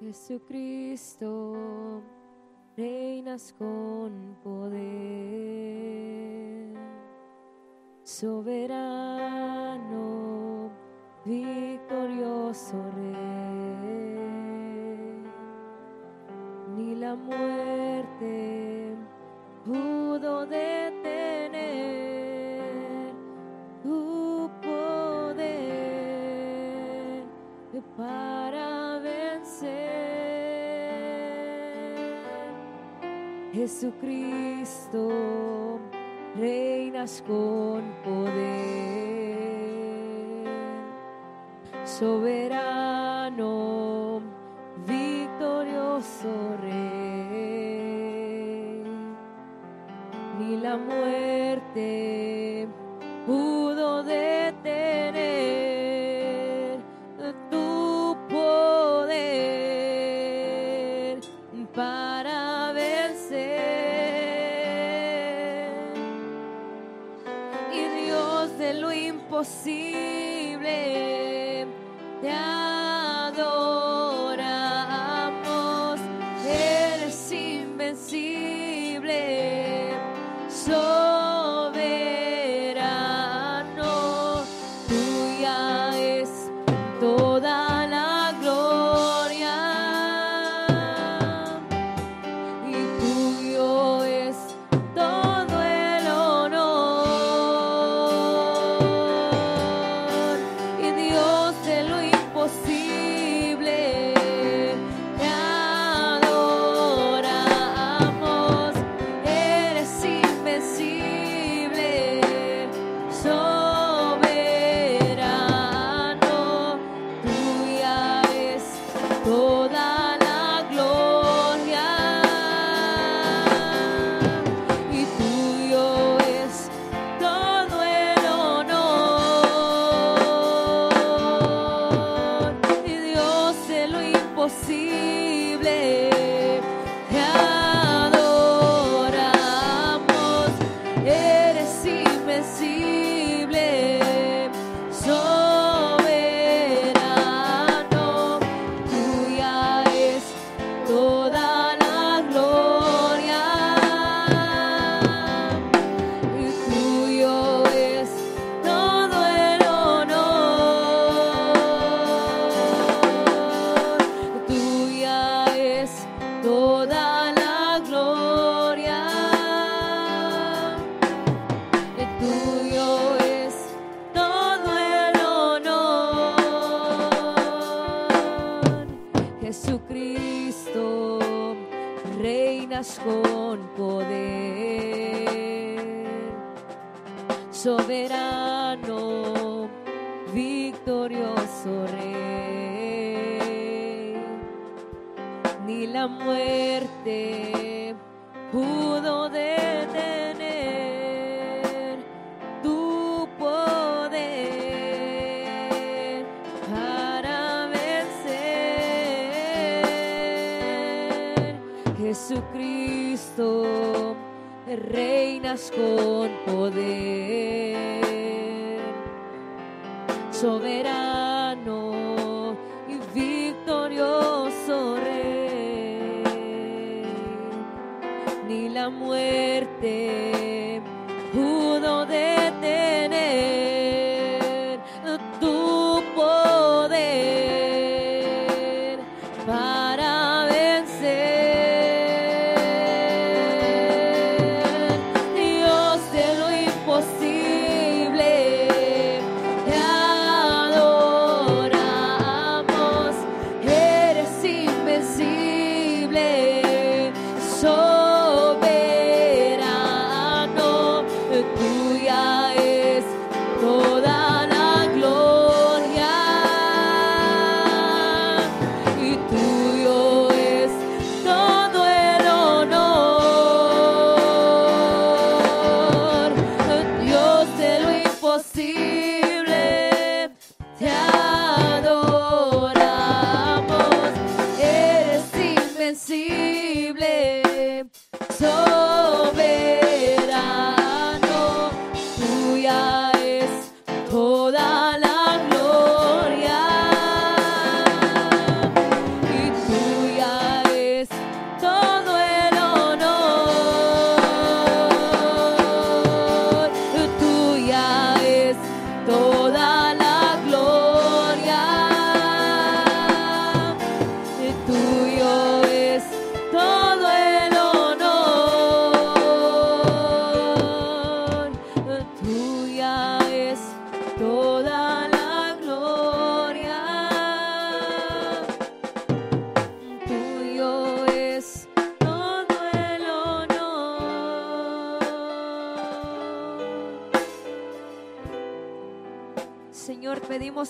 Jesucristo, reinas con poder, soberano, victorioso rey, ni la muerte pudo de Jesucristo, reinas con poder, soberano, victorioso rey, ni la muerte Jesucristo, reinas con poder, soberano, victorioso rey. Ni la muerte pudo detener reinas con poder, soberano y victorioso rey, ni la muerte pudo detener.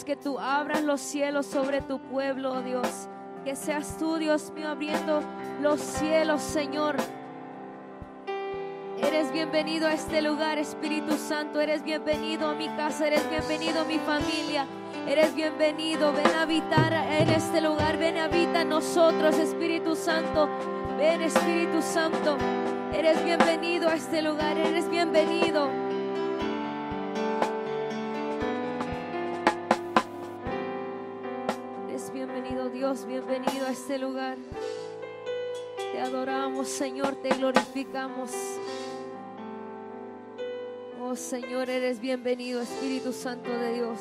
Que tú abras los cielos sobre tu pueblo, Dios. Que seas tú, Dios mío, abriendo los cielos, Señor. Eres bienvenido a este lugar, Espíritu Santo. Eres bienvenido a mi casa, eres bienvenido a mi familia. Eres bienvenido, ven a habitar en este lugar, ven a habitar en nosotros, Espíritu Santo. Ven, Espíritu Santo. Eres bienvenido a este lugar, eres bienvenido. Este lugar. Te adoramos, Señor, te glorificamos. Oh Señor, eres bienvenido, Espíritu Santo de Dios.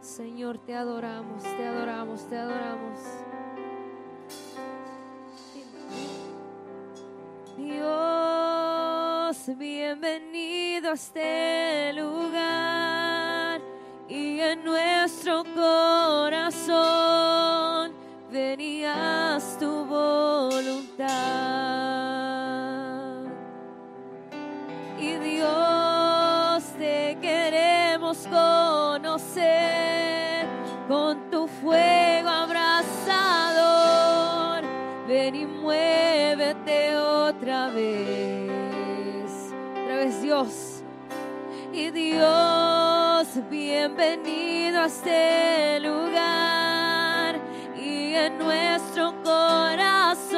Señor, te adoramos, te adoramos, te adoramos. Dios, bienvenido a este lugar en nuestro corazón venías tu voluntad. Y Dios, te queremos conocer con tu fuego abrasador. Ven y muévete otra vez. Otra vez, Dios. Y Dios, bienvenido a este lugar y en nuestro corazón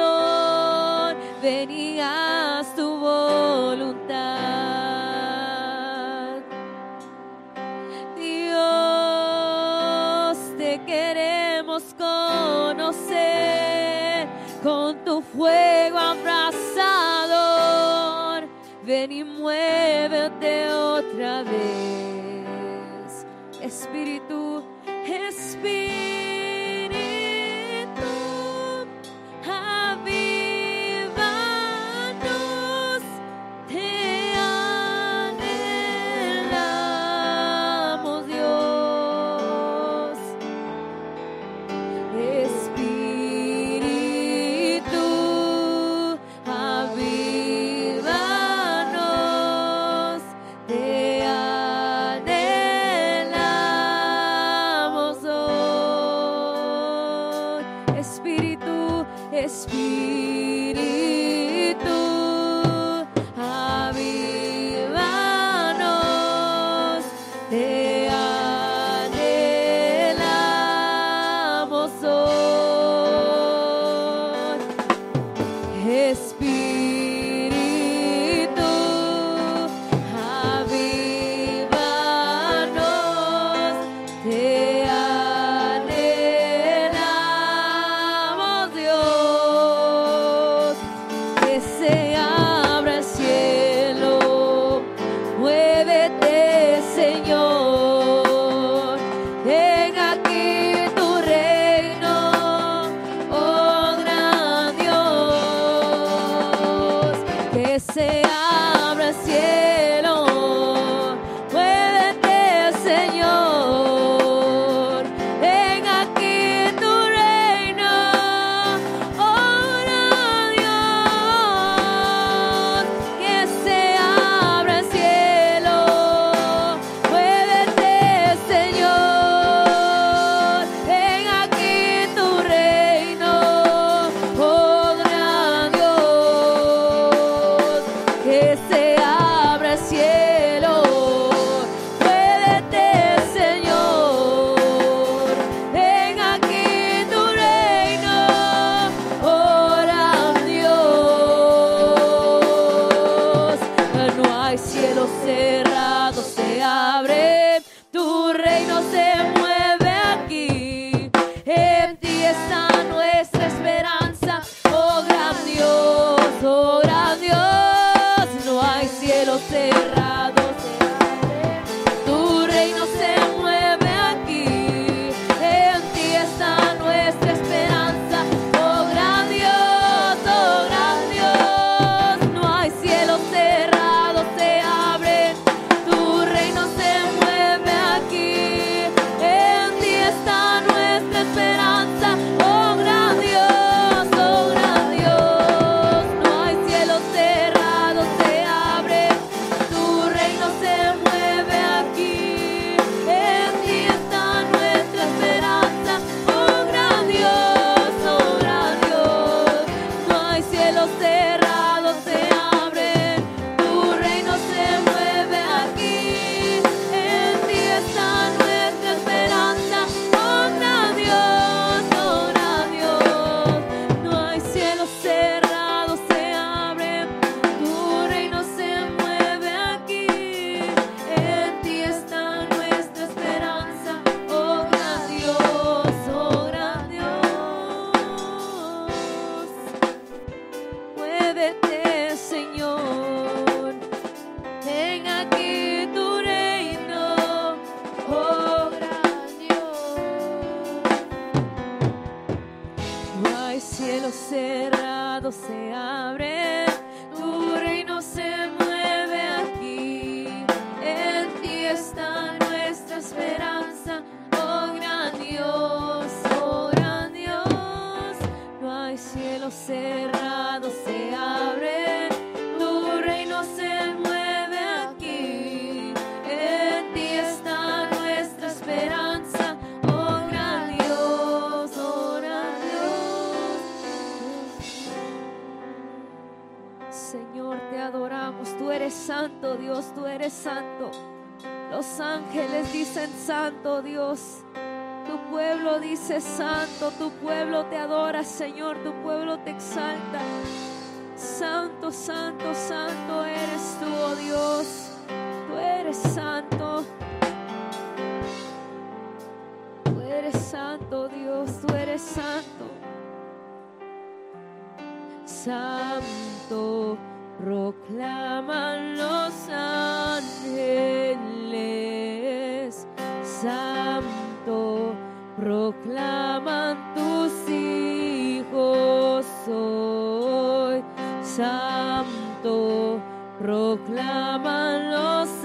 venías tu voluntad. Dios, te queremos conocer con tu fuego abrasador. Ven y muévete otra vez. Espíritu, Dios, tú eres santo. Los ángeles dicen santo Dios. Tu pueblo dice santo, tu pueblo te adora, Señor, tu pueblo te exalta. Santo, santo, santo eres tú, oh Dios. Tú eres santo. Tú eres santo, Dios, tú eres santo. Santo proclaman los ángeles, Santo, proclaman tus hijos hoy, Santo, proclaman los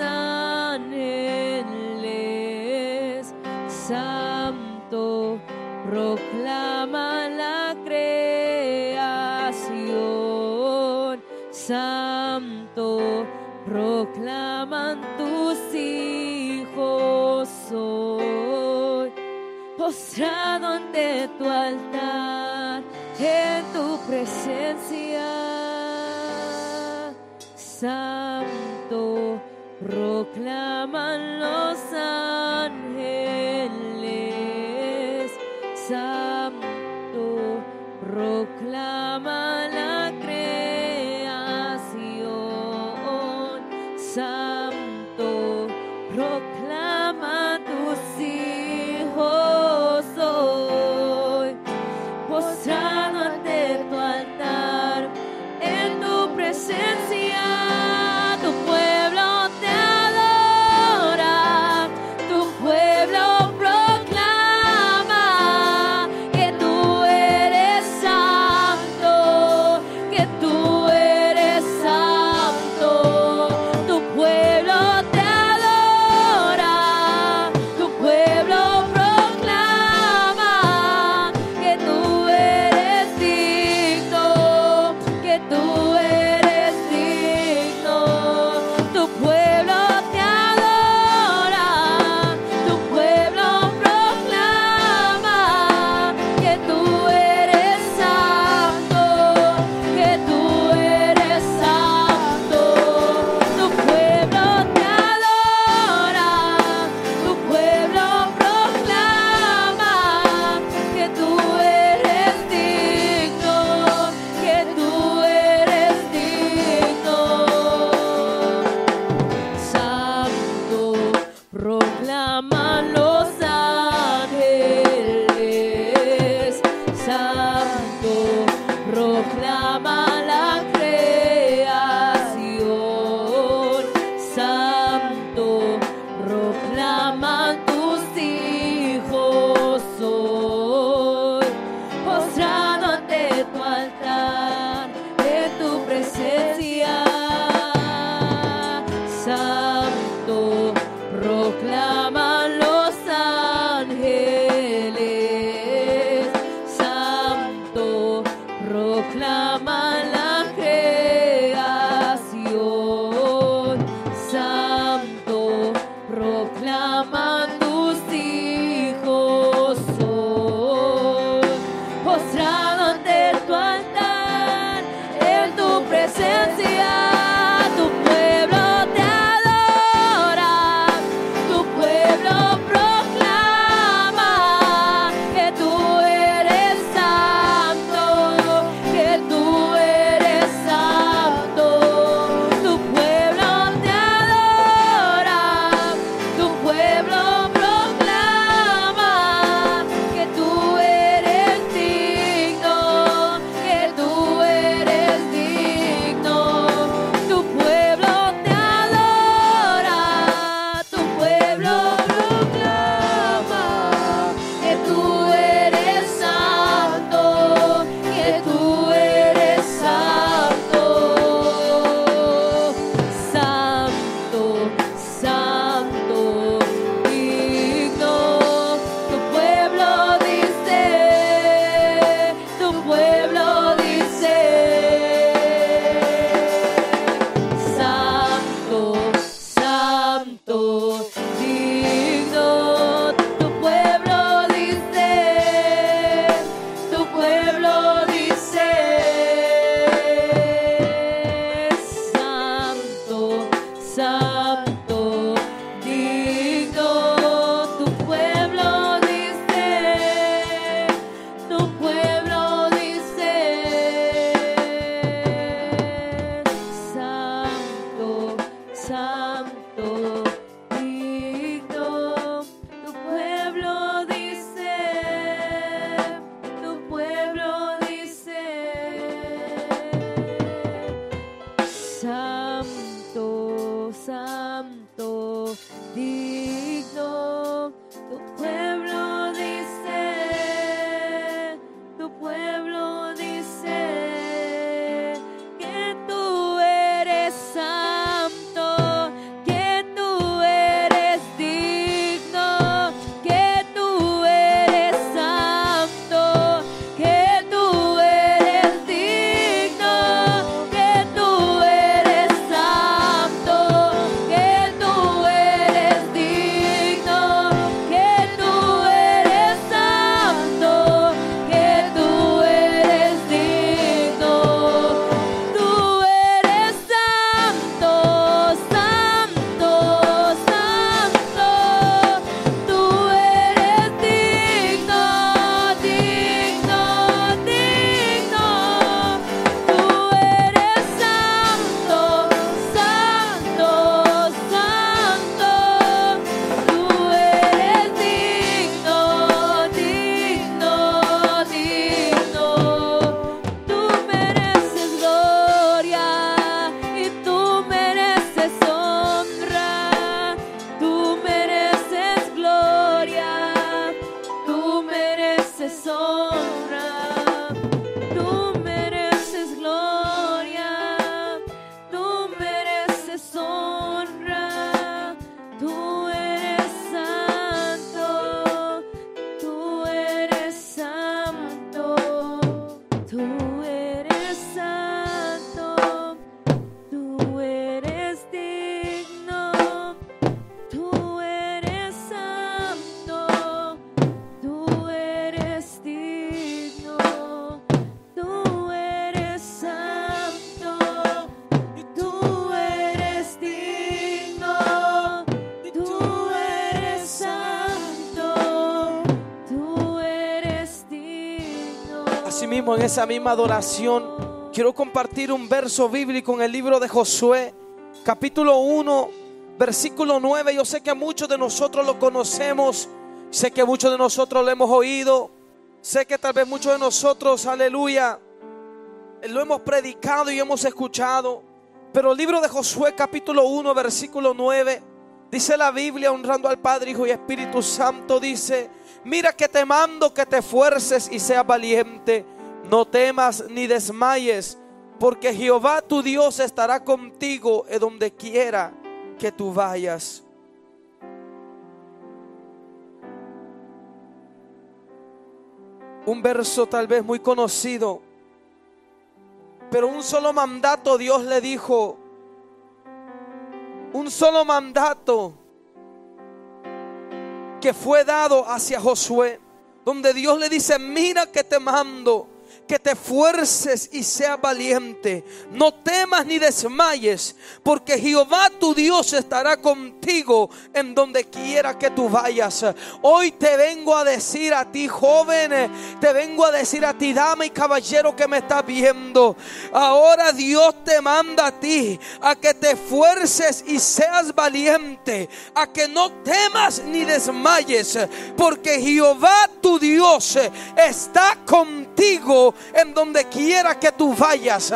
santo, proclaman tus hijos hoy, postrado ante tu altar, en tu presencia, santo, proclaman los ángeles, santo, proclaman en esa misma adoración, quiero compartir un verso bíblico en el libro de Josué, capítulo 1, versículo 9. Yo sé que muchos de nosotros lo conocemos, sé que muchos de nosotros lo hemos oído, sé que tal vez muchos de nosotros, aleluya, lo hemos predicado y hemos escuchado. Pero el libro de Josué, capítulo 1, versículo 9, dice la Biblia, honrando al Padre, Hijo y Espíritu Santo, dice, mira que te mando que te esfuerces y seas valiente no temas ni desmayes, porque Jehová tu Dios estará contigo en donde quiera que tú vayas. Un verso tal vez muy conocido, pero un solo mandato Dios le dijo, un solo mandato que fue dado hacia Josué, donde Dios le dice, mira que te mando que te fuerces y seas valiente. No temas ni desmayes, porque Jehová tu Dios estará contigo en donde quiera que tú vayas. Hoy te vengo a decir a ti, joven, te vengo a decir a ti, dama y caballero que me estás viendo. Ahora Dios te manda a ti a que te fuerces y seas valiente, a que no temas ni desmayes, porque Jehová tu Dios está contigo en donde quiera que tú vayas,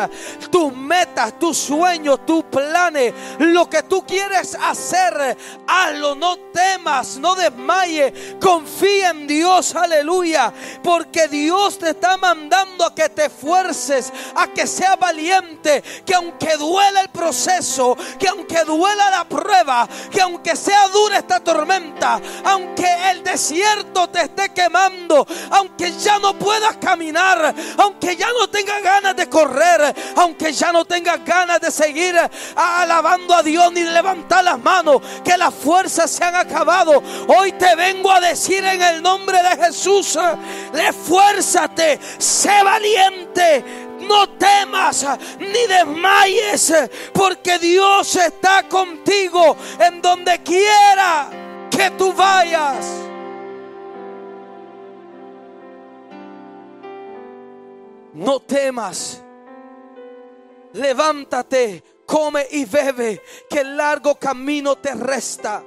tus metas, tus sueños, tus planes, lo que tú quieres hacer, hazlo, no temas, no desmayes, confía en Dios, aleluya, porque Dios te está mandando a que te esfuerces, a que seas valiente, que aunque duela el proceso, que aunque duela la prueba, que aunque sea dura esta tormenta, aunque el desierto te esté quemando, aunque ya no puedas caminar, aunque ya no tenga ganas de correr, aunque ya no tenga ganas de seguir alabando a Dios ni de levantar las manos, que las fuerzas se han acabado. Hoy te vengo a decir en el nombre de Jesús, esfuérzate, sé valiente, no temas ni desmayes, porque Dios está contigo en donde quiera que tú vayas. No temas. Levántate, come y bebe, que largo camino te resta.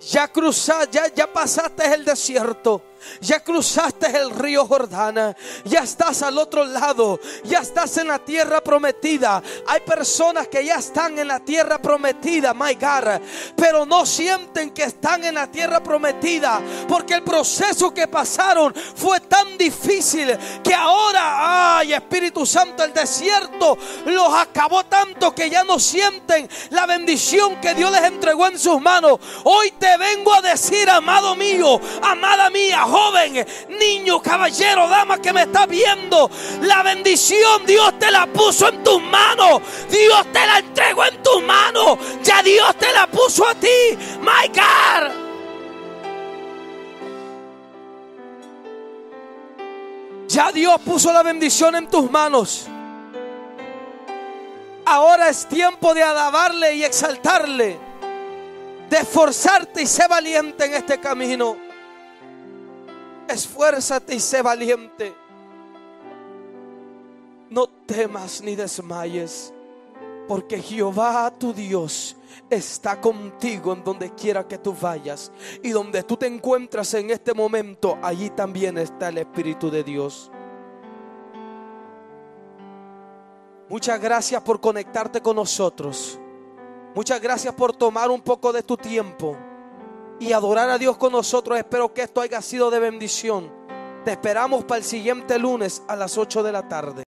Ya cruzaste, ya, ya pasaste el desierto. Ya cruzaste el río Jordana. Ya estás al otro lado. Ya estás en la tierra prometida. Hay personas que ya están en la tierra prometida, my God. Pero no sienten que están en la tierra prometida. Porque el proceso que pasaron fue tan difícil que ahora, ay Espíritu Santo, el desierto los acabó tanto que ya no sienten la bendición que Dios les entregó en sus manos. Hoy te vengo a decir, amado mío, amada mía, joven, niño, caballero, dama que me está viendo, la bendición Dios te la puso en tus manos. Dios te la entregó en tus manos. Ya Dios te la puso a ti. My God. Ya Dios puso la bendición en tus manos. Ahora es tiempo de alabarle y exaltarle, de esforzarte y ser valiente en este camino esfuérzate y sé valiente. No temas ni desmayes, porque Jehová tu Dios está contigo en donde quiera que tú vayas. Y donde tú te encuentras en este momento, allí también está el Espíritu de Dios. Muchas gracias por conectarte con nosotros. Muchas gracias por tomar un poco de tu tiempo y adorar a Dios con nosotros. Espero que esto haya sido de bendición. Te esperamos para el siguiente lunes a las 8 de la tarde.